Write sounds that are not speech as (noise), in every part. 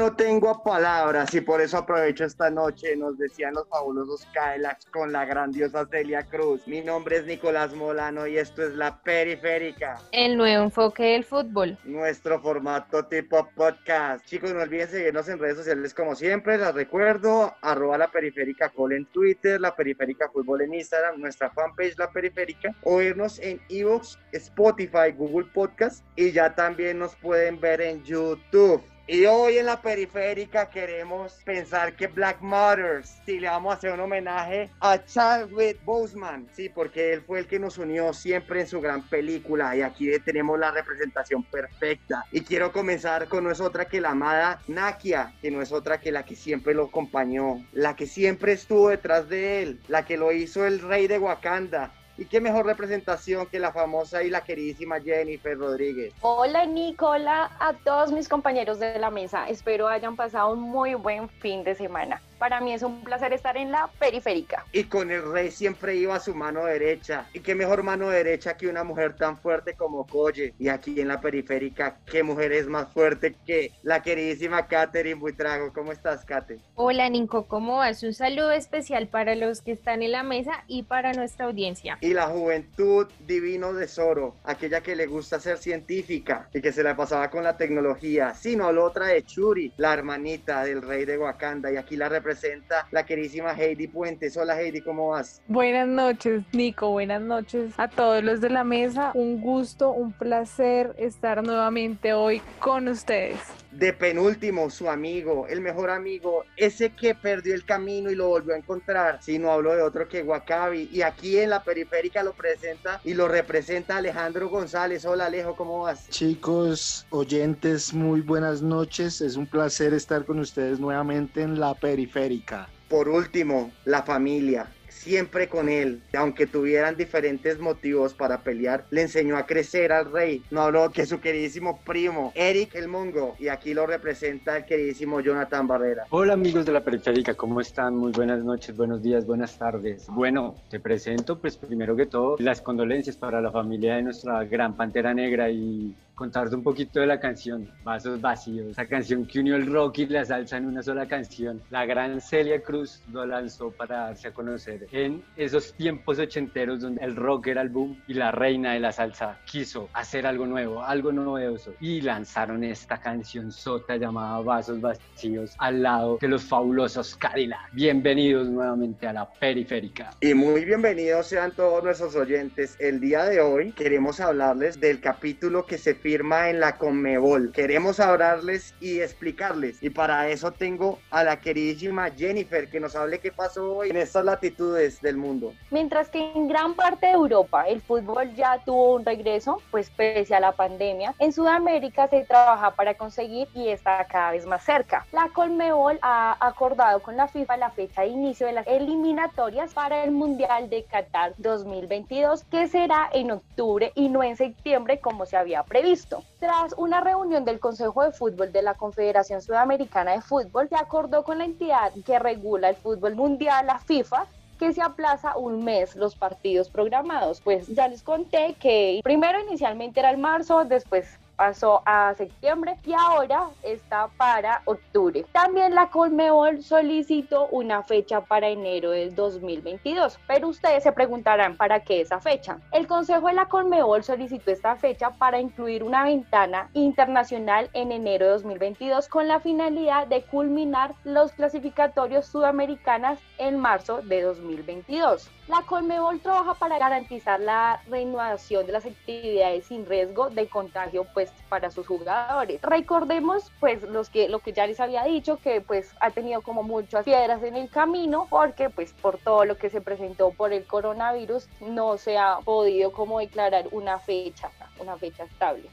no tengo palabras y por eso aprovecho esta noche, nos decían los fabulosos Cadillacs con la grandiosa Celia Cruz. Mi nombre es Nicolás Molano y esto es La Periférica, El nuevo enfoque del fútbol. nuestro formato tipo podcast. Chicos, no olviden seguirnos en redes sociales como siempre, les recuerdo, arroba La Periférica Call en Twitter, La Periférica Fútbol en Instagram, nuestra fanpage La Periférica, o irnos en Evox, Spotify, Google Podcast y ya también nos pueden ver en YouTube. Y hoy en la periférica queremos pensar que Black Matters, sí, le vamos a hacer un homenaje a Chadwick Boseman, sí, porque él fue el que nos unió siempre en su gran película y aquí tenemos la representación perfecta. Y quiero comenzar con no es otra que la amada Nakia, que no es otra que la que siempre lo acompañó, la que siempre estuvo detrás de él, la que lo hizo el rey de Wakanda. Y qué mejor representación que la famosa y la queridísima Jennifer Rodríguez. Hola Nicola, a todos mis compañeros de la mesa. Espero hayan pasado un muy buen fin de semana. Para mí es un placer estar en la periférica. Y con el rey siempre iba a su mano derecha. Y qué mejor mano derecha que una mujer tan fuerte como Coye. Y aquí en la periférica, qué mujer es más fuerte que la queridísima Katherine Buitrago. ¿Cómo estás, Kate? Hola Nico, ¿cómo vas? Un saludo especial para los que están en la mesa y para nuestra audiencia. Y la juventud divino tesoro, aquella que le gusta ser científica y que se la pasaba con la tecnología. Sino la otra de Churi, la hermanita del rey de Wakanda. Y aquí la representa la queridísima Heidi Puentes. Hola Heidi, ¿cómo vas? Buenas noches, Nico. Buenas noches a todos los de la mesa. Un gusto, un placer estar nuevamente hoy con ustedes. De penúltimo, su amigo, el mejor amigo, ese que perdió el camino y lo volvió a encontrar. Si no hablo de otro que Wakabi. Y aquí en la periférica lo presenta y lo representa Alejandro González. Hola Alejo, ¿cómo vas? Chicos, oyentes, muy buenas noches. Es un placer estar con ustedes nuevamente en la periférica. Por último, la familia. Siempre con él, aunque tuvieran diferentes motivos para pelear, le enseñó a crecer al rey. No habló que su queridísimo primo, Eric el Mongo, y aquí lo representa el queridísimo Jonathan Barrera. Hola amigos de la periférica, ¿cómo están? Muy buenas noches, buenos días, buenas tardes. Bueno, te presento pues primero que todo las condolencias para la familia de nuestra gran Pantera Negra y contarte un poquito de la canción Vasos Vacíos, esa canción que unió el rock y la salsa en una sola canción. La gran Celia Cruz lo lanzó para darse a conocer en esos tiempos ochenteros donde el rock era el boom y la reina de la salsa quiso hacer algo nuevo, algo novedoso y lanzaron esta canción sota llamada Vasos Vacíos al lado de los fabulosos Cadillac. Bienvenidos nuevamente a la periférica. Y muy bienvenidos sean todos nuestros oyentes. El día de hoy queremos hablarles del capítulo que se firma en la Conmebol. Queremos hablarles y explicarles. Y para eso tengo a la queridísima Jennifer que nos hable qué pasó hoy en estas latitudes del mundo. Mientras que en gran parte de Europa el fútbol ya tuvo un regreso, pues pese a la pandemia, en Sudamérica se trabaja para conseguir y está cada vez más cerca. La Colmebol ha acordado con la FIFA la fecha de inicio de las eliminatorias para el Mundial de Qatar 2022, que será en octubre y no en septiembre como se había previsto. Tras una reunión del Consejo de Fútbol de la Confederación Sudamericana de Fútbol, se acordó con la entidad que regula el fútbol mundial, la FIFA, que se aplaza un mes los partidos programados. Pues ya les conté que primero inicialmente era el marzo, después pasó a septiembre y ahora está para octubre. También la Colmebol solicitó una fecha para enero del 2022, pero ustedes se preguntarán para qué esa fecha. El Consejo de la Colmebol solicitó esta fecha para incluir una ventana internacional en enero de 2022 con la finalidad de culminar los clasificatorios sudamericanas en marzo de 2022. La Colmebol trabaja para garantizar la reanudación de las actividades sin riesgo de contagio pues para sus jugadores. Recordemos pues los que lo que ya les había dicho que pues ha tenido como muchas piedras en el camino porque pues por todo lo que se presentó por el coronavirus no se ha podido como declarar una fecha, una fecha estable.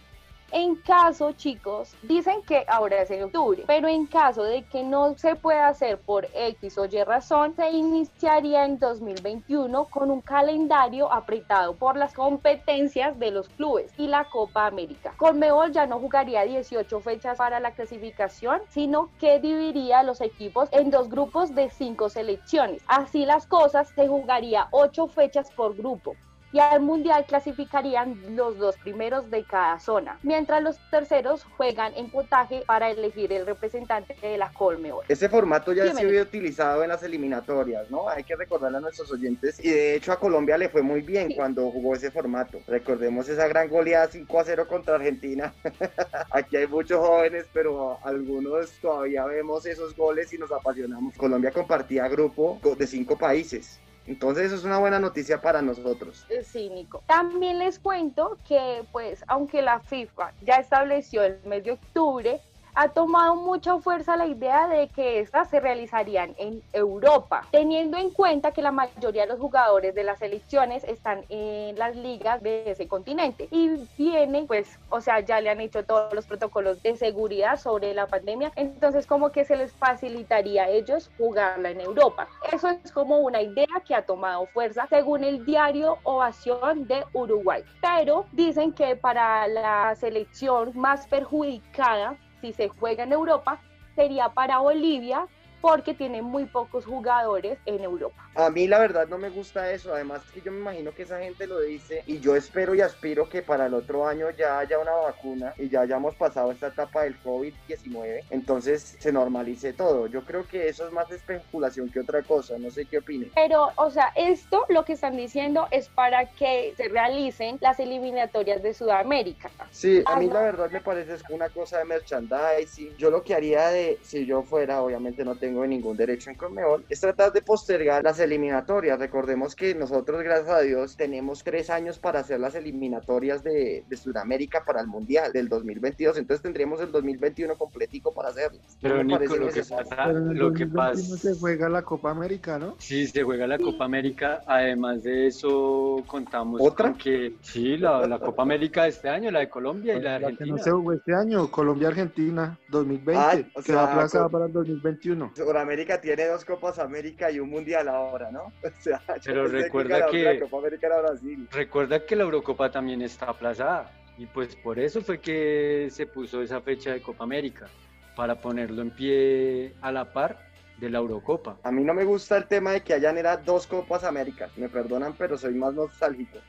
En caso, chicos, dicen que ahora es en octubre, pero en caso de que no se pueda hacer por X o Y razón, se iniciaría en 2021 con un calendario apretado por las competencias de los clubes y la Copa América. Conmebol ya no jugaría 18 fechas para la clasificación, sino que dividiría los equipos en dos grupos de cinco selecciones. Así las cosas, se jugaría 8 fechas por grupo y al mundial clasificarían los dos primeros de cada zona, mientras los terceros juegan en puntaje para elegir el representante de la Colmeor. Ese formato ya se había utilizado en las eliminatorias, ¿no? Hay que recordarle a nuestros oyentes. Y de hecho a Colombia le fue muy bien Sí. cuando jugó ese formato. Recordemos esa gran goleada 5 a 0 contra Argentina. (laughs) Aquí hay muchos jóvenes, pero algunos todavía vemos esos goles y nos apasionamos. Colombia compartía grupo de cinco países. Entonces eso es una buena noticia para nosotros. Sí, Nico. También les cuento que, pues, aunque la FIFA ya estableció el mes de octubre, ha tomado mucha fuerza la idea de que estas se realizarían en Europa, teniendo en cuenta que la mayoría de los jugadores de las selecciones están en las ligas de ese continente y vienen, pues, o sea, ya le han hecho todos los protocolos de seguridad sobre la pandemia, entonces como que se les facilitaría a ellos jugarla en Europa. Eso es como una idea que ha tomado fuerza según el diario Ovación de Uruguay, pero dicen que para la selección más perjudicada si se juega en Europa, sería para Bolivia porque tiene muy pocos jugadores en Europa. A mí la verdad no me gusta eso, además que yo me imagino que esa gente lo dice y yo espero y aspiro que para el otro año ya haya una vacuna y ya hayamos pasado esta etapa del COVID-19, entonces se normalice todo. Yo creo que eso es más especulación que otra cosa, no sé qué opinen. Pero, o sea, esto lo que están diciendo es para que se realicen las eliminatorias de Sudamérica. Sí, a mí Algo- la verdad me parece es una cosa de merchandising. Yo lo que haría de, si yo fuera, obviamente no tengo ningún derecho en Conmebol, es tratar de postergar las eliminatorias. Recordemos que nosotros, gracias a Dios, tenemos tres años para hacer las eliminatorias de, de Sudamérica para el Mundial del 2022. Entonces tendríamos el 2021 completico para hacerlas. No Pero me Nico, lo que pasa, Pero en el lo que 2021 pasa, se juega la Copa América, ¿no? sí, se juega la Copa América. Además de eso, contamos ¿Otra? con que sí, la, la Copa América de este año, la de Colombia y la de La que Argentina. no se jugó este año, Colombia-Argentina 2020, Ay, o que va sea, aplazada para el 2021. Sudamérica tiene dos Copas América y un Mundial ahora, ¿no? (laughs) O sea, yo Pero recuerda que- La Copa América era Brasil. Recuerda que la Eurocopa también está aplazada y pues por eso fue que se puso esa fecha de Copa América, para ponerlo en pie a la par de la Eurocopa. A mí no me gusta el tema de que hayan era dos Copas Américas. Me perdonan, pero soy más nostálgico.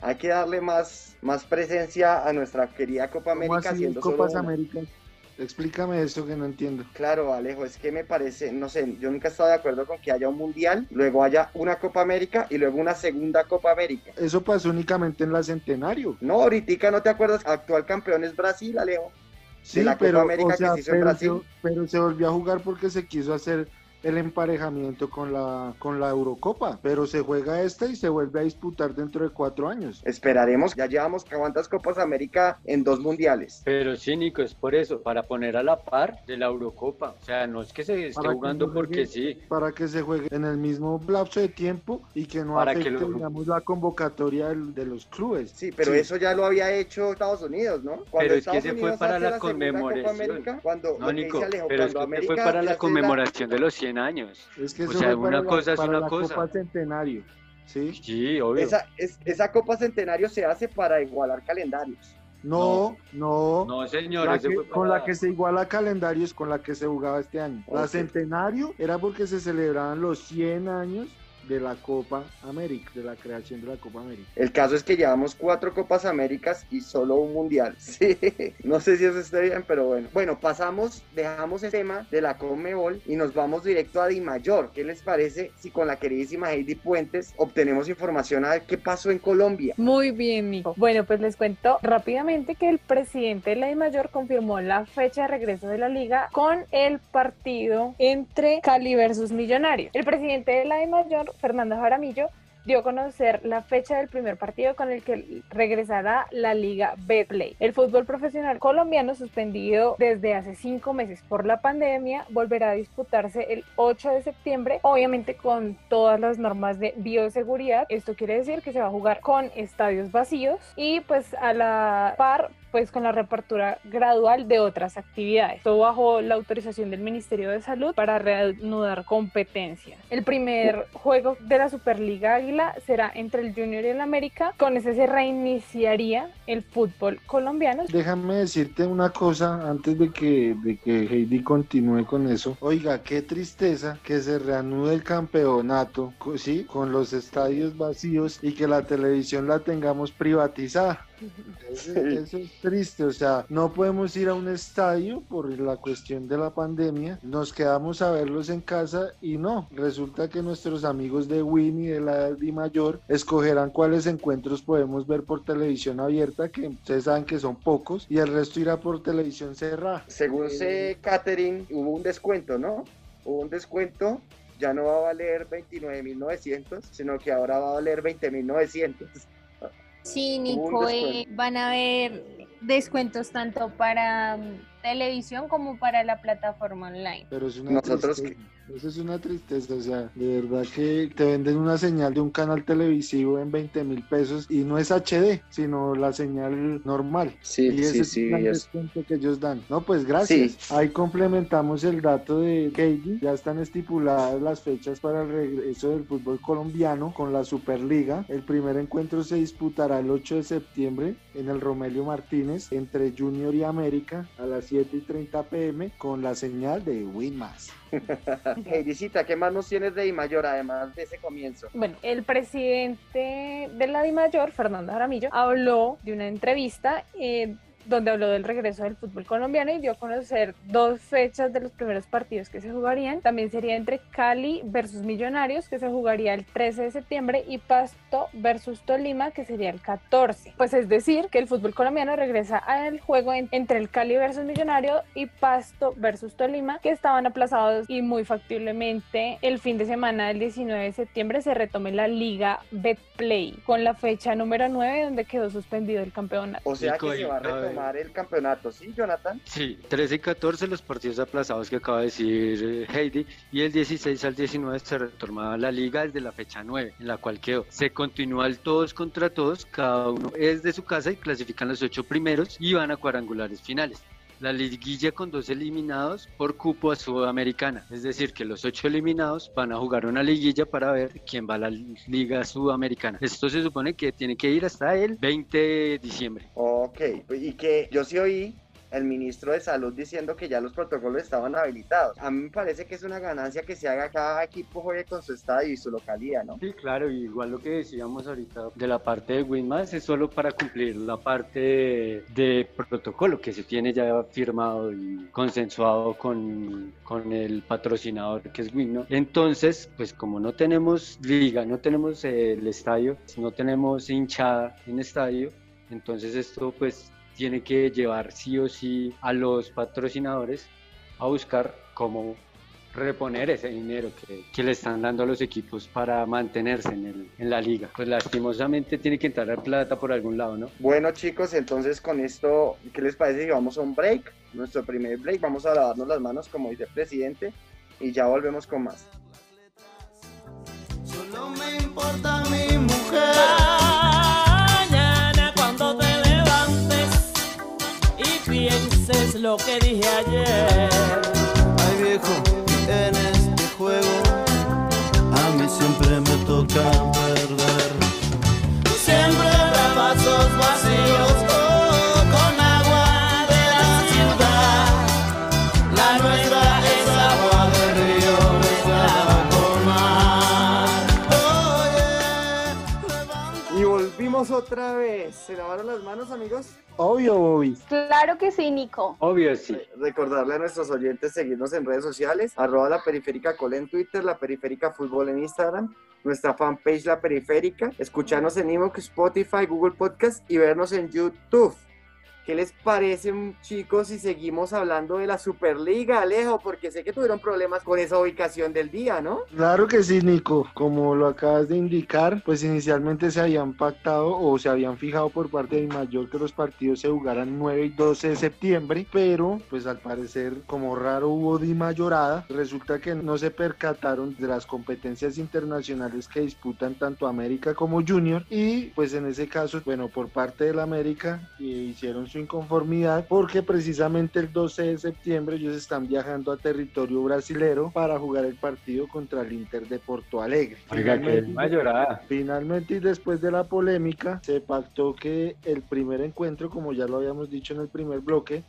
Hay que darle más, más presencia a nuestra querida Copa ¿Cómo América así siendo solo Copas una. Américas? Explícame eso que no entiendo. Claro, Alejo, es que me parece, no sé, yo nunca he estado de acuerdo con que haya un mundial, luego haya una Copa América y luego una segunda Copa América. Eso pasó únicamente en la Centenario. No, ahorita no te acuerdas, actual campeón es Brasil, Alejo. Sí, la Copa pero, América o que sea, se hizo en Brasil. se, pero se volvió a jugar porque se quiso hacer el emparejamiento con la, con la Eurocopa. Pero se juega esta y se vuelve a disputar dentro de cuatro años. Esperaremos, ya llevamos cuántas Copas América en dos mundiales. Pero sí, Nico, es por eso, para poner a la par de la Eurocopa. O sea, no es que se esté Para que jugando porque sí. Para que se juegue en el mismo lapso de tiempo y que no Para que afecte, lo- digamos, la convocatoria de los clubes. Sí, pero Sí. eso ya lo había hecho Estados Unidos, ¿no? Pero es que se fue para la conmemoración. América, cuando, No, lo que Nico, Alejo, pero es cuando que fue para la conmemoración de los 100 años. Es que O eso sea, fue una para la- cosa es para una la cosa. Copa Centenario. Sí. Sí, obvio. Esa, es- esa Copa Centenario se hace para igualar calendarios. No, no. No, señor, La que- fue Con la que se iguala calendarios con la que se jugaba este año. La. Centenario era porque se celebraban los 100 años de la Copa América, de la creación de la Copa América. El caso es que llevamos cuatro Copas Américas y solo un Mundial. (laughs) Sí, no sé si eso esté bien, pero bueno. Bueno, pasamos, dejamos el tema de la Conmebol y nos vamos directo a Di Mayor. ¿Qué les parece si con la queridísima Heidi Puentes obtenemos información a ver qué pasó en Colombia? Muy bien, Nico. Bueno, pues les cuento rápidamente que el presidente de la DIMAYOR confirmó la fecha de regreso de la liga con el partido entre Cali versus Millonario. El presidente de la DIMAYOR, Fernando Jaramillo, dio a conocer la fecha del primer partido con el que regresará la Liga Betplay. El fútbol profesional colombiano, suspendido desde hace cinco meses por la pandemia, volverá a disputarse el 8 de septiembre, obviamente con todas las normas de bioseguridad. Esto quiere decir que se va a jugar con estadios vacíos y pues a la par pues con la reapertura gradual de otras actividades. Todo bajo la autorización del Ministerio de Salud para reanudar competencias. El primer juego de la Superliga Águila será entre el Junior y el América. Con ese se reiniciaría el fútbol colombiano. Déjame decirte una cosa antes de que, de que Heidi continúe con eso. Oiga, qué tristeza que se reanude el campeonato, ¿sí? Con los estadios vacíos y que la televisión la tengamos privatizada. Eso, eso es triste, o sea, no podemos ir a un estadio por la cuestión de la pandemia, nos quedamos a verlos en casa y no, resulta que nuestros amigos de Win y de la Di Mayor escogerán cuáles encuentros podemos ver por televisión abierta, que ustedes saben que son pocos, y el resto irá por televisión cerrada. Según sé, Catherine, hubo un descuento, ¿no? Hubo un descuento, ya no va a valer 29.900, sino que ahora va a valer 20.900. Sí, Nico, eh, van a haber descuentos tanto para mm, televisión como para la plataforma online. Pero es una Nosotros tristeza. Eso es una tristeza, o sea, de verdad que te venden una señal de un canal televisivo en 20 mil pesos y no es HD, sino la señal normal. Sí, y ese sí, es sí. el gran es- descuento que ellos dan. No, pues gracias. Sí. Ahí complementamos el dato de Katie. Ya están estipuladas las fechas para el regreso del fútbol colombiano con la Superliga. El primer encuentro se disputará el 8 de septiembre en el Romelio Martínez entre Junior y América a las 7 y 30 pm con la señal de Winmas. (laughs) Heidicita, ¿qué más nos tienes de Di Mayor además de ese comienzo? Bueno, el presidente de la DIMAYOR, Fernando Jaramillo, habló de una entrevista eh, donde habló del regreso del fútbol colombiano y dio a conocer dos fechas de los primeros partidos que se jugarían. También sería entre Cali versus Millonarios, que se jugaría el 13 de septiembre, y Pasto versus Tolima, que sería el 14. Pues es decir, que el fútbol colombiano regresa al juego en- entre el Cali versus Millonario y Pasto versus Tolima, que estaban aplazados y muy factiblemente el fin de semana del 19 de septiembre se retome la Liga Betplay con la fecha número 9 donde quedó suspendido el campeonato. O sea que se va a cabe- el campeonato, ¿sí, Jonathan? Sí, 13 y 14 los partidos aplazados que acaba de decir eh, Heidi y el 16 al 19 se retornaba la liga desde la fecha 9 en la cual quedó. Se continúa el todos contra todos, cada uno es de su casa y clasifican los ocho primeros y van a cuadrangulares finales. La liguilla con dos eliminados por cupo a Sudamericana, es decir, que los ocho eliminados van a jugar una liguilla para ver quién va a la Liga Sudamericana. Esto se supone que tiene que ir hasta el 20 de diciembre. Ok, y que yo sí oí el ministro de Salud diciendo que ya los protocolos estaban habilitados. A mí me parece que es una ganancia que se haga cada equipo juegue con su estadio y su localidad, ¿no? Sí, claro, y igual lo que decíamos ahorita de la parte de Winmas es solo para cumplir la parte de, de protocolo que se tiene ya firmado y consensuado con, con el patrocinador que es Win, ¿no? Entonces, pues como no tenemos liga, no tenemos el estadio, no tenemos hinchada en estadio, entonces esto pues tiene que llevar sí o sí a los patrocinadores a buscar cómo reponer ese dinero que, que le están dando a los equipos para mantenerse en, el, en la liga. Pues lastimosamente tiene que entrar la plata por algún lado, ¿no? Bueno chicos, entonces con esto, ¿qué les parece si vamos a un break? Nuestro primer break, vamos a lavarnos las manos como dice el presidente y ya volvemos con más. Solo me importa mi mujer. Pienses lo que dije ayer. Ay viejo, en este juego a mí siempre me toca perder. Otra vez. ¿Se lavaron las manos amigos? Obvio, Bobby. Claro que sí, Nico. Obvio sí. Recordarle a nuestros oyentes seguirnos en redes sociales, arroba la periférica col en Twitter, la periférica fútbol en Instagram, nuestra fanpage La Periférica, escucharnos en Evox, Spotify, Google Podcast y vernos en YouTube. ¿Qué les parece, chicos, si seguimos hablando de la Superliga, Alejo? Porque sé que tuvieron problemas con esa ubicación del día, ¿no? Claro que sí, Nico. Como lo acabas de indicar, pues inicialmente se habían pactado o se habían fijado por parte de Mayor que los partidos se jugaran 9 y 12 de septiembre, pero pues al parecer como raro hubo Di Mayorada, resulta que no se percataron de las competencias internacionales que disputan tanto América como Junior y pues en ese caso, bueno, por parte del América eh, hicieron su su inconformidad porque precisamente el 12 de septiembre ellos están viajando a territorio brasilero para jugar el partido contra el Inter de Porto Alegre. Oiga, que es mayorada. Finalmente y después de la polémica se pactó que el primer encuentro, como ya lo habíamos dicho en el primer bloque,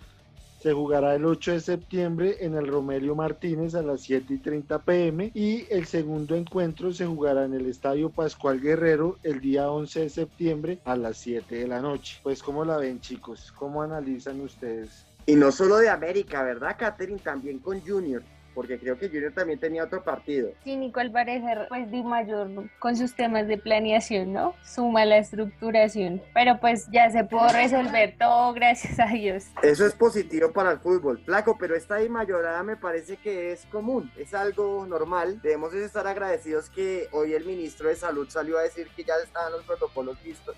se jugará el 8 de septiembre en el Romelio Martínez a las 7 y 30 pm y el segundo encuentro se jugará en el Estadio Pascual Guerrero el día 11 de septiembre a las 7 de la noche. Pues ¿cómo la ven chicos? ¿Cómo analizan ustedes? Y no solo de América, ¿verdad, Catherine? También con Junior, porque creo que Junior también tenía otro partido. Sí, Nico, al parecer, pues Di Mayor con sus temas de planeación, ¿no? Suma la estructuración. Pero pues ya se pudo resolver todo, gracias a Dios. Eso es positivo para el fútbol, flaco, pero esta de mayorada me parece que es común, es algo normal. Debemos de estar agradecidos que hoy el ministro de Salud salió a decir que ya estaban los protocolos listos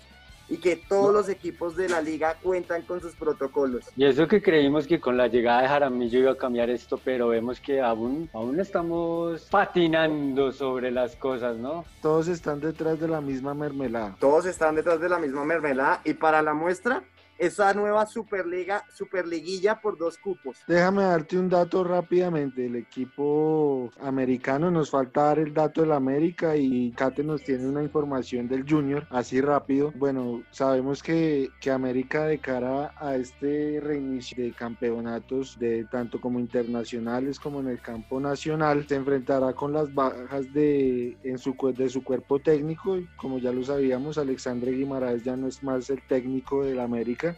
y que todos los equipos de la liga cuentan con sus protocolos. Y eso que creímos que con la llegada de Jaramillo iba a cambiar esto, pero vemos que aún, aún estamos patinando sobre las cosas, ¿no? Todos están detrás de la misma mermelada. Todos están detrás de la misma mermelada y para la muestra, esa nueva Superliga, Superliguilla por dos cupos. Déjame darte un dato rápidamente. El equipo americano nos falta dar el dato del América y Kate nos tiene una información del Junior, así rápido. Bueno, sabemos que, que América de cara a este reinicio de campeonatos de tanto como internacionales como en el campo nacional se enfrentará con las bajas de, en su, de su cuerpo técnico. Como ya lo sabíamos, Alexandre Guimaraes ya no es más el técnico del América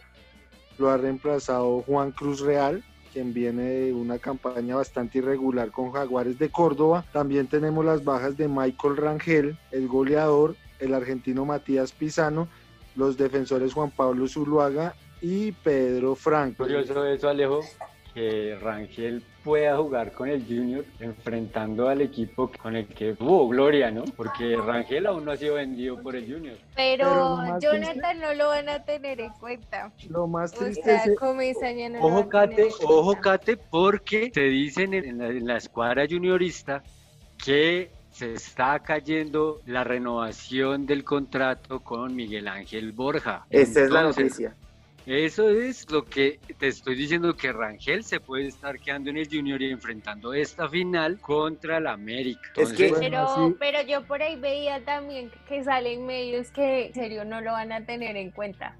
lo ha reemplazado Juan Cruz Real, quien viene de una campaña bastante irregular con Jaguares de Córdoba. También tenemos las bajas de Michael Rangel, el goleador, el argentino Matías Pisano, los defensores Juan Pablo Zuluaga y Pedro Franco. Curioso eso, Alejo, que Rangel pueda jugar con el Junior enfrentando al equipo con el que tuvo gloria, ¿no? Porque Rangel aún no ha sido vendido por el Junior. Pero, Jonathan no lo van a tener en cuenta. Lo más O triste sea, es no Ojo, Cate, ojo, Cate, porque te dicen en la, en la escuadra juniorista que se está cayendo la renovación del contrato con Miguel Ángel Borja. Esta es la noticia. Eso es lo que te estoy diciendo que Rangel se puede estar quedando en el Junior y enfrentando esta final contra el América. Es que- Pero, Bueno, sí. pero yo por ahí veía también que salen medios que en serio no lo van a tener en cuenta.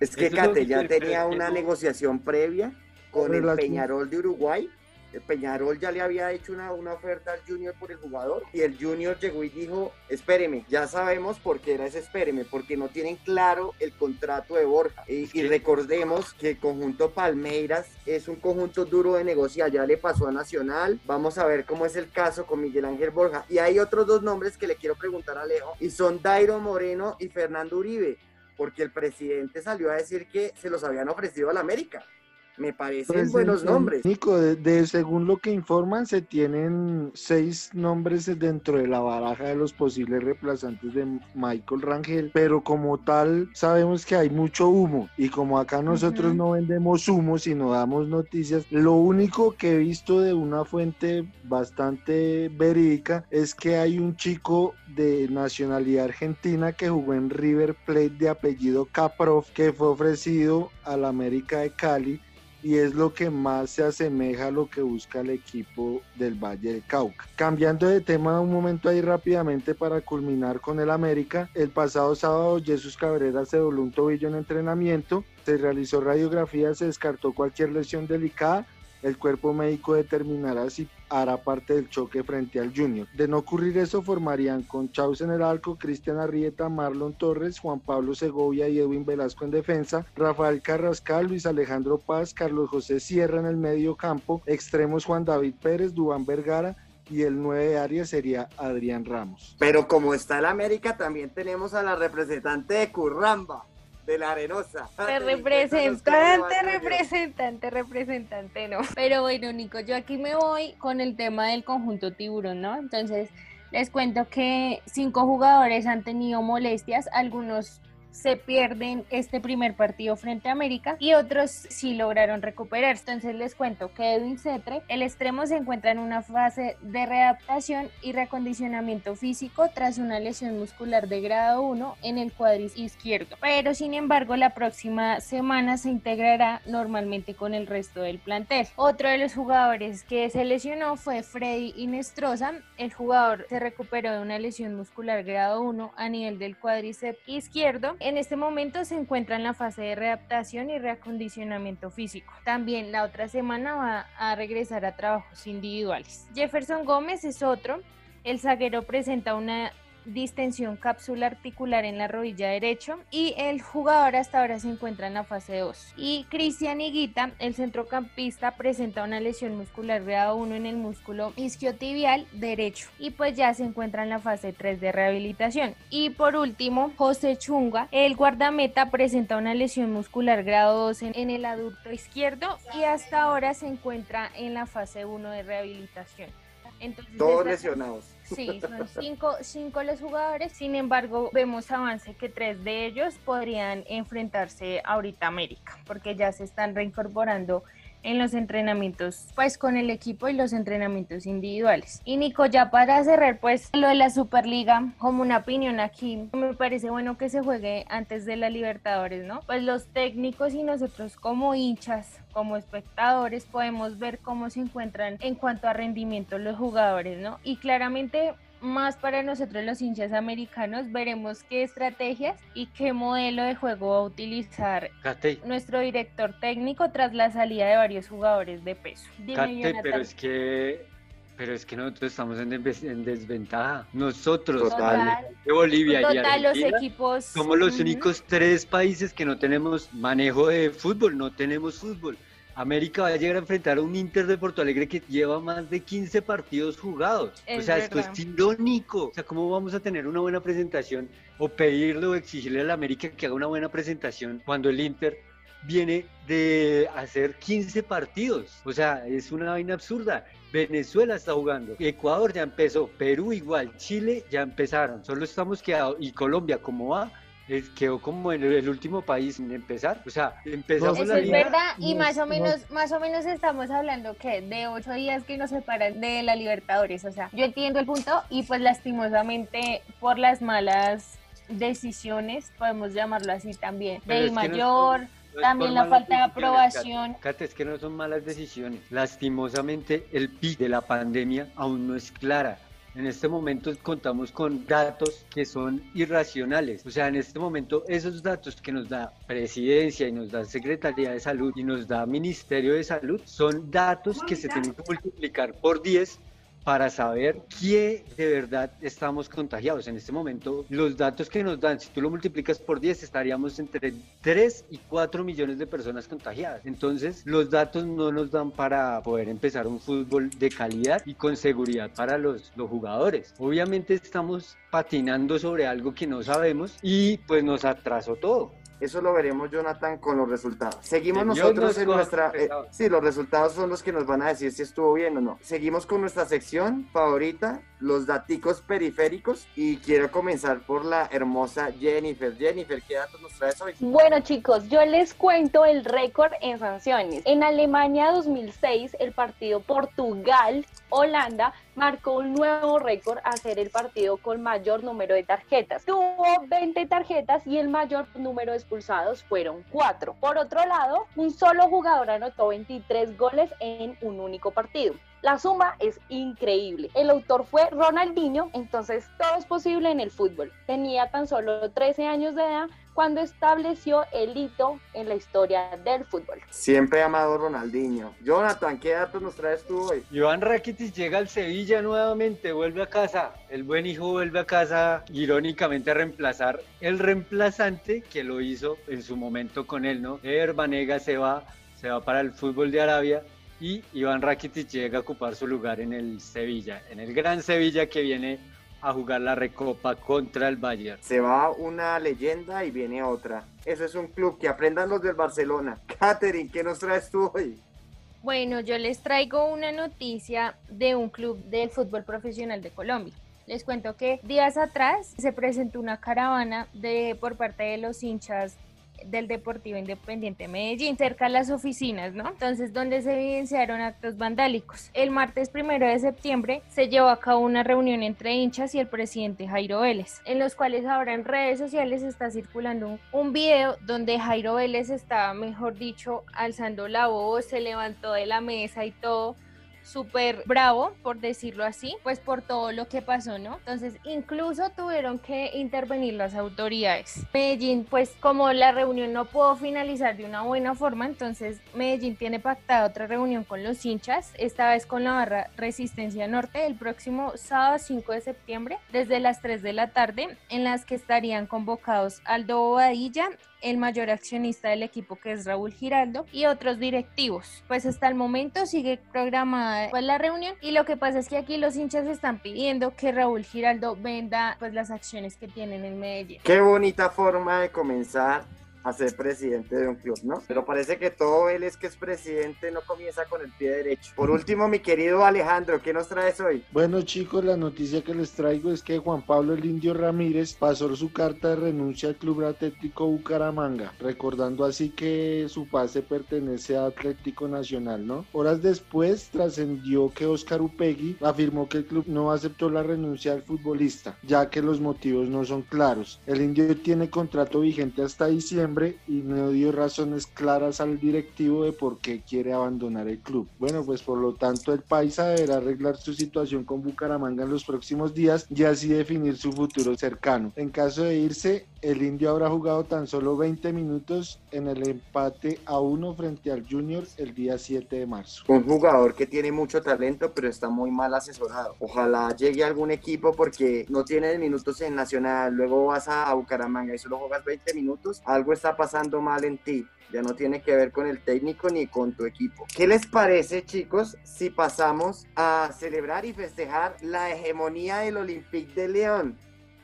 Es que Eso Cate que ya te- tenía (laughs) una negociación previa con el. Peñarol de Uruguay. El Peñarol ya le había hecho una, una oferta al Junior por el jugador y el Junior llegó y dijo, espéreme, ya sabemos por qué era ese espéreme, porque no tienen claro el contrato de Borja. Y, y recordemos que el conjunto Palmeiras es un conjunto duro de negociar, ya le pasó a Nacional, vamos a ver cómo es el caso con Miguel Ángel Borja. Y hay otros dos nombres que le quiero preguntar a Leo y son Dairo Moreno y Fernando Uribe porque el presidente salió a decir que se los habían ofrecido a la América. Me parecen Pues, buenos en- nombres. Nico, de, de- según lo que informan, se tienen seis nombres dentro de la baraja de los posibles reemplazantes de Michael Rangel, pero como tal sabemos que hay mucho humo y como acá nosotros no vendemos humo, sino damos noticias, lo único que he visto de una fuente bastante verídica es que hay un chico de nacionalidad argentina que jugó en River Plate de apellido Caprov que fue ofrecido al América de Cali y es lo que más se asemeja a lo que busca el equipo del Valle del Cauca. Cambiando de tema un momento ahí rápidamente para culminar con el América, el pasado sábado Jesús Cabrera se dobló un tobillo en entrenamiento, se realizó radiografía, se descartó cualquier lesión delicada, el cuerpo médico determinará si hará parte del choque frente al Junior. De no ocurrir eso, formarían con Chaus en el arco, Cristian Arrieta, Marlon Torres, Juan Pablo Segovia y Edwin Velasco en defensa, Rafael Carrascal, Luis Alejandro Paz, Carlos José Sierra en el medio campo, extremos Juan David Pérez, Dubán Vergara y el 9 de área sería Adrián Ramos. Pero como está el América, también tenemos a la representante de Curramba, de la Arenosa. Te representante, representante, representante, no. Pero bueno, Nico, yo aquí me voy con el tema del conjunto tiburón, ¿no? Entonces, les cuento que cinco jugadores han tenido molestias, algunos se pierden este primer partido frente a América y otros sí lograron recuperarse. Entonces les cuento que Edwin Cetre, el extremo se encuentra en una fase de readaptación y recondicionamiento físico tras una lesión muscular de grado 1 en el cuádriceps izquierdo. Pero sin embargo la próxima semana se integrará normalmente con el resto del plantel. Otro de los jugadores que se lesionó fue Freddy Inestrosa. El jugador se recuperó de una lesión muscular grado 1 a nivel del cuádriceps izquierdo en este momento se encuentra en la fase de readaptación y reacondicionamiento físico. También la otra semana va a regresar a trabajos individuales. Jefferson Gómez es otro. El zaguero presenta una distensión cápsula articular en la rodilla derecho y el jugador hasta ahora se encuentra en la fase 2. Y Cristian Higuita, el centrocampista, presenta una lesión muscular grado 1 en el músculo isquiotibial derecho y pues ya se encuentra en la fase 3 de rehabilitación. Y por último, José Chunga, el guardameta, presenta una lesión muscular grado 2 en, el adulto izquierdo y hasta ahora se encuentra en la fase 1 de rehabilitación. Entonces, Todos lesionados. Sí, (laughs) son cinco, cinco los jugadores, sin embargo vemos avance que tres de ellos podrían enfrentarse ahorita a América, porque ya se están reincorporando en los entrenamientos pues con el equipo y los entrenamientos individuales. Y Nico, ya para cerrar pues lo de la Superliga, como una opinión aquí, me parece bueno que se juegue antes de la Libertadores, ¿no? Pues los técnicos y nosotros como hinchas, como espectadores, podemos ver cómo se encuentran en cuanto a rendimiento los jugadores, ¿no? Y claramente más para nosotros los hinchas americanos veremos qué estrategias y qué modelo de juego va a utilizar nuestro director técnico tras la salida de varios jugadores de peso. Dime, pero es que pero es que nosotros estamos en, desve- en desventaja. Nosotros, Total. de Bolivia y Total, los Argentina, equipos somos los únicos tres países que no tenemos manejo de fútbol, no tenemos fútbol. América va a llegar a enfrentar a un Inter de Porto Alegre que lleva más de 15 partidos jugados. o sea, esto es irónico. O sea, ¿cómo vamos a tener una buena presentación o pedirle o exigirle a la América que haga una buena presentación cuando el Inter viene de hacer 15 partidos? O sea, es una vaina absurda. Venezuela está jugando, Ecuador ya empezó, Perú igual, Chile ya empezaron, solo estamos quedados, y Colombia, ¿cómo va? Es- quedó como en el último país en empezar. O sea, empezamos Eso la es verdad, y más o no- menos, más o menos estamos hablando que de ocho días que nos separan de la Libertadores. O sea, yo entiendo el punto, y pues lastimosamente por las malas decisiones, podemos llamarlo así también, Pero de mayor, no también la falta de aprobación. Cate. Cate, es que no son malas decisiones. Lastimosamente, el pic de la pandemia aún no es clara. En este momento contamos con datos que son irracionales. O sea, en este momento esos datos que nos da Presidencia y nos da Secretaría de Salud y nos da Ministerio de Salud son datos que se tienen que multiplicar por 10 para saber quién de verdad estamos contagiados. En este momento, los datos que nos dan, si tú lo multiplicas por 10, estaríamos entre 3 y 4 millones de personas contagiadas. Entonces, los datos no nos dan para poder empezar un fútbol de calidad y con seguridad para los, los jugadores. Obviamente estamos patinando sobre algo que no sabemos y pues nos atrasó todo. Eso lo veremos, Jonathan, con los resultados. Seguimos nosotros nos en nuestra... eh, sí, los resultados son los que nos van a decir si estuvo bien o no. Seguimos con nuestra sección favorita, los daticos periféricos. Y quiero comenzar por la hermosa Jennifer. Jennifer, ¿qué datos nos traes hoy? Bueno chicos, yo les cuento el récord en sanciones. En Alemania 2006, el partido Portugal-Holanda marcó un nuevo récord a ser el partido con mayor número de tarjetas. Tuvo 20 tarjetas y el mayor número de expulsados fueron 4. Por otro lado, un solo jugador anotó 23 goles en un único partido. La suma es increíble. El autor fue Ronaldinho, entonces todo es posible en el fútbol. Tenía tan solo 13 años de edad cuando estableció el hito en la historia del fútbol. Siempre he amado Ronaldinho. Jonathan, ¿qué datos nos traes tú hoy? Iván Rakitic llega al Sevilla nuevamente, vuelve a casa. El buen hijo vuelve a casa, irónicamente a reemplazar el reemplazante que lo hizo en su momento con él, ¿no? Eder Banega se va, se va para el fútbol de Arabia y Iván Rakitic llega a ocupar su lugar en el Sevilla, en el gran Sevilla que viene a jugar la Recopa contra el Bayern. Se va una leyenda y viene otra. Eso es un club que aprendan los del Barcelona. (laughs) Catherine, ¿qué nos traes tú hoy? Bueno, yo les traigo una noticia de un club del fútbol profesional de Colombia. Les cuento que días atrás se presentó una caravana de por parte de los hinchas del Deportivo Independiente Medellín, cerca de las oficinas, ¿no? Entonces, donde se evidenciaron actos vandálicos. El martes primero de septiembre se llevó a cabo una reunión entre hinchas y el presidente Jairo Vélez, en los cuales ahora en redes sociales está circulando un, un video donde Jairo Vélez estaba, mejor dicho, alzando la voz, se levantó de la mesa y todo súper bravo, por decirlo así, pues por todo lo que pasó, ¿no? Entonces, incluso tuvieron que intervenir las autoridades. Medellín, pues como la reunión no pudo finalizar de una buena forma, entonces Medellín tiene pactada otra reunión con los hinchas, esta vez con la barra Resistencia Norte, el próximo sábado 5 de septiembre, desde las 3 de la tarde, en las que estarían convocados Aldo Bobadilla, el mayor accionista del equipo que es Raúl Giraldo y otros directivos. Pues hasta el momento sigue programada pues, la reunión y lo que pasa es que aquí los hinchas están pidiendo que Raúl Giraldo venda pues las acciones que tienen en Medellín. Qué bonita forma de comenzar a ser presidente de un club, ¿no? Pero parece que todo él es que es presidente no comienza con el pie derecho. Por último, mi querido Alejandro, ¿qué nos traes hoy? Bueno chicos, la noticia que les traigo es que Juan Pablo el Indio Ramírez pasó su carta de renuncia al Club Atlético Bucaramanga, recordando así que su pase pertenece a Atlético Nacional, ¿no? Horas después trascendió que Oscar Upegui afirmó que el club no aceptó la renuncia del futbolista, ya que los motivos no son claros. El Indio tiene contrato vigente hasta diciembre y no dio razones claras al directivo de por qué quiere abandonar el club. Bueno, pues por lo tanto el Paisa deberá arreglar su situación con Bucaramanga en los próximos días y así definir su futuro cercano. En caso de irse, el Indio habrá jugado tan solo 20 minutos en el empate a uno frente al Junior el día 7 de marzo. Un jugador que tiene mucho talento, pero está muy mal asesorado. Ojalá llegue a algún equipo porque no tiene minutos en Nacional, luego vas a, Bucaramanga y solo juegas 20 minutos, algo está pasando mal en ti. Ya no tiene que ver con el técnico ni con tu equipo. ¿Qué les parece, chicos, si pasamos a celebrar y festejar la hegemonía del Olympique de León?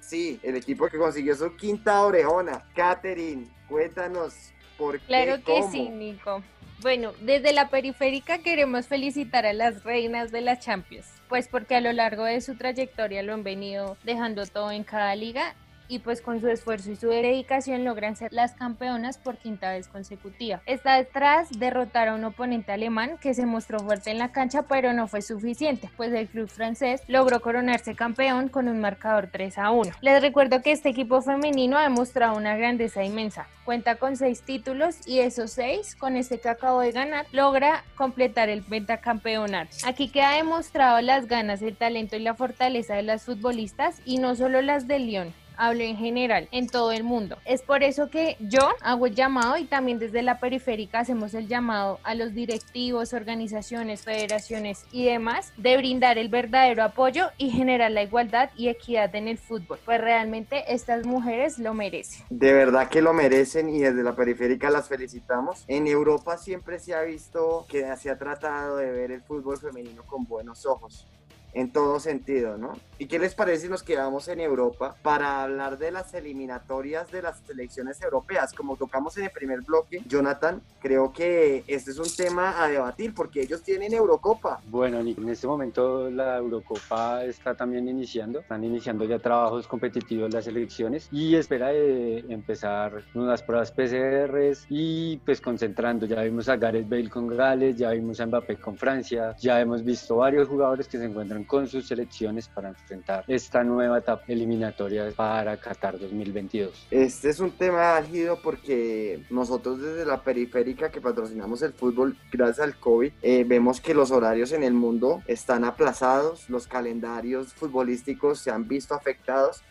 Sí, el equipo que consiguió su quinta orejona. Catherine, cuéntanos por qué. Claro que cómo. sí, Nico. Bueno, desde la periférica queremos felicitar a las reinas de la Champions, pues porque a lo largo de su trayectoria lo han venido dejando todo en cada liga y pues con su esfuerzo y su dedicación logran ser las campeonas por quinta vez consecutiva. Esta vez tras derrotar a un oponente alemán que se mostró fuerte en la cancha pero no fue suficiente, pues el club francés logró coronarse campeón con un marcador 3 a 1. Les recuerdo que este equipo femenino ha demostrado una grandeza inmensa. Cuenta con seis títulos y esos seis, con este que acabo de ganar, logra completar el pentacampeonato. Aquí queda demostrado las ganas, el talento y la fortaleza de las futbolistas y no solo las del Lyon hablo en general, en todo el mundo. Es por eso que yo hago el llamado y también desde la periférica hacemos el llamado a los directivos, organizaciones, federaciones y demás de brindar el verdadero apoyo y generar la igualdad y equidad en el fútbol, pues realmente estas mujeres lo merecen. De verdad que lo merecen y desde la periférica las felicitamos. En Europa siempre se ha visto que se ha tratado de ver el fútbol femenino con buenos ojos. En todo sentido, ¿no? ¿Y qué les parece si nos quedamos en Europa para hablar de las eliminatorias de las selecciones europeas? Como tocamos en el primer bloque, Jonathan, creo que este es un tema a debatir porque ellos tienen Eurocopa. Bueno, en este momento la Eurocopa está también iniciando, están iniciando ya trabajos competitivos las selecciones y espera de empezar unas pruebas PCRs y pues concentrando, ya vimos a Gareth Bale con Gales, ya vimos a Mbappé con Francia, ya hemos visto varios jugadores que se encuentran con sus selecciones para enfrentar esta nueva etapa eliminatoria para Qatar 2022. Este es un tema álgido porque nosotros desde la periférica que patrocinamos el fútbol gracias al COVID, eh, vemos que los horarios en el mundo están aplazados, los calendarios futbolísticos se han visto afectados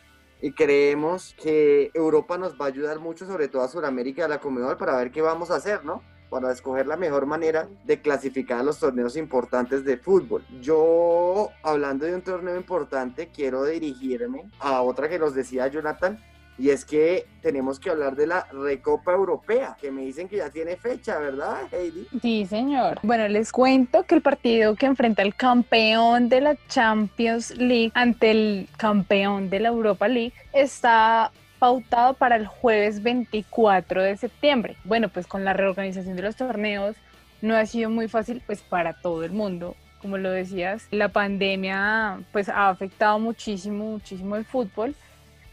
y creemos que Europa nos va a ayudar mucho, sobre todo a Sudamérica a la Comedor, para ver qué vamos a hacer, ¿no? Para escoger la mejor manera de clasificar a los torneos importantes de fútbol. Yo, hablando de un torneo importante, quiero dirigirme a otra que nos decía Jonathan, y es que tenemos que hablar de la Recopa Europea, que me dicen que ya tiene fecha, ¿verdad, Heidi? Sí, señor. Bueno, les cuento que el partido que enfrenta el campeón de la Champions League ante el campeón de la Europa League está pautado para el jueves 24 de septiembre. Bueno, pues con la reorganización de los torneos no ha sido muy fácil pues para todo el mundo como lo decías, la pandemia pues ha afectado muchísimo, muchísimo el fútbol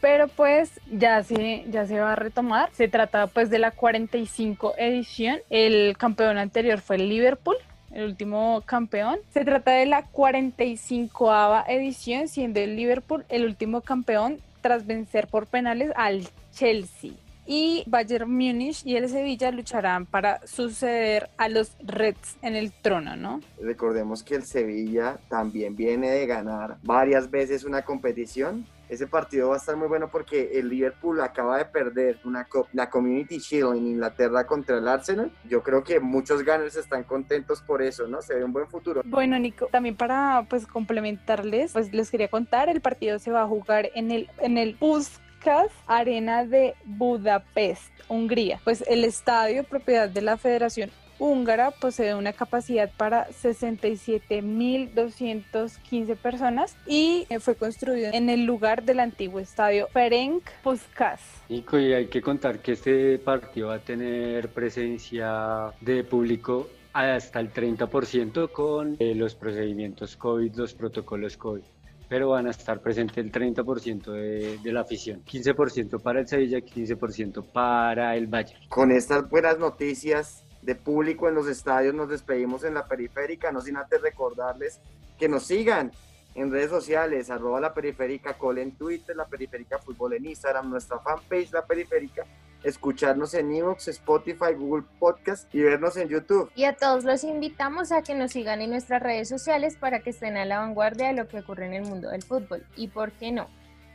pero pues ya se, ya se va a retomar. Se trata pues de la 45 edición. El campeón anterior fue el Liverpool, el último campeón. Se trata de la 45 edición, siendo el Liverpool el último campeón tras vencer por penales al Chelsea. Y Bayern Múnich y el Sevilla lucharán para suceder a los Reds en el trono, ¿no? Recordemos que el Sevilla también viene de ganar varias veces una competición ese partido va a estar muy bueno porque el Liverpool acaba de perder una la Community Shield en Inglaterra contra el Arsenal. Yo creo que muchos gunners están contentos por eso, ¿no? Se ve un buen futuro. Bueno, Nico, también para pues complementarles, pues les quería contar, el partido se va a jugar en el en el Puskas Arena de Budapest, Hungría. Pues el estadio propiedad de la Federación húngara posee una capacidad para 67.215 personas y eh, fue construido en el lugar del antiguo estadio Ferenc Puskas. Nico, y hay que contar que este partido va a tener presencia de público hasta el 30% con eh, los procedimientos COVID, los protocolos COVID pero van a estar presentes el 30% de, de, la afición, 15% para el Sevilla, 15% para el Valle. Con estas buenas noticias de público en los estadios. Nos despedimos en la periférica, no sin antes recordarles que nos sigan en redes sociales, arroba la periférica col en Twitter, la periférica fútbol en Instagram, nuestra fanpage la periférica, escucharnos en Evox, Spotify, Google Podcast y vernos en YouTube. Y a todos los invitamos a que nos sigan en nuestras redes sociales para que estén a la vanguardia de lo que ocurre en el mundo del fútbol. Y por qué no,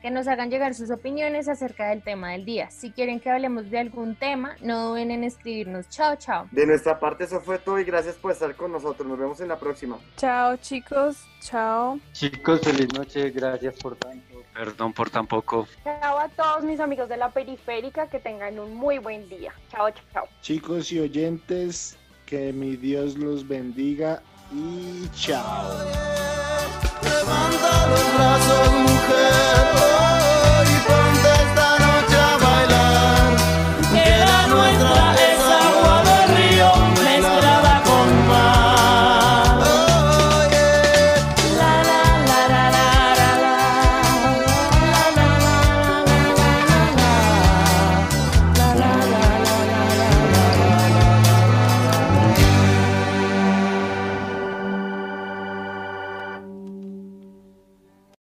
que nos hagan llegar sus opiniones acerca del tema del día. Si quieren que hablemos de algún tema, no duden en escribirnos. Chao, chao. De nuestra parte eso fue todo y gracias por estar con nosotros. Nos vemos en la próxima. Chao, chicos. Chao. Chicos, feliz noche. Gracias por tanto. Perdón por tan poco. Chao a todos mis amigos de la periférica. Que tengan un muy buen día. Chao, chao. Chicos y oyentes, que mi Dios los bendiga y chao. Levanta los brazos, mujer. Oh.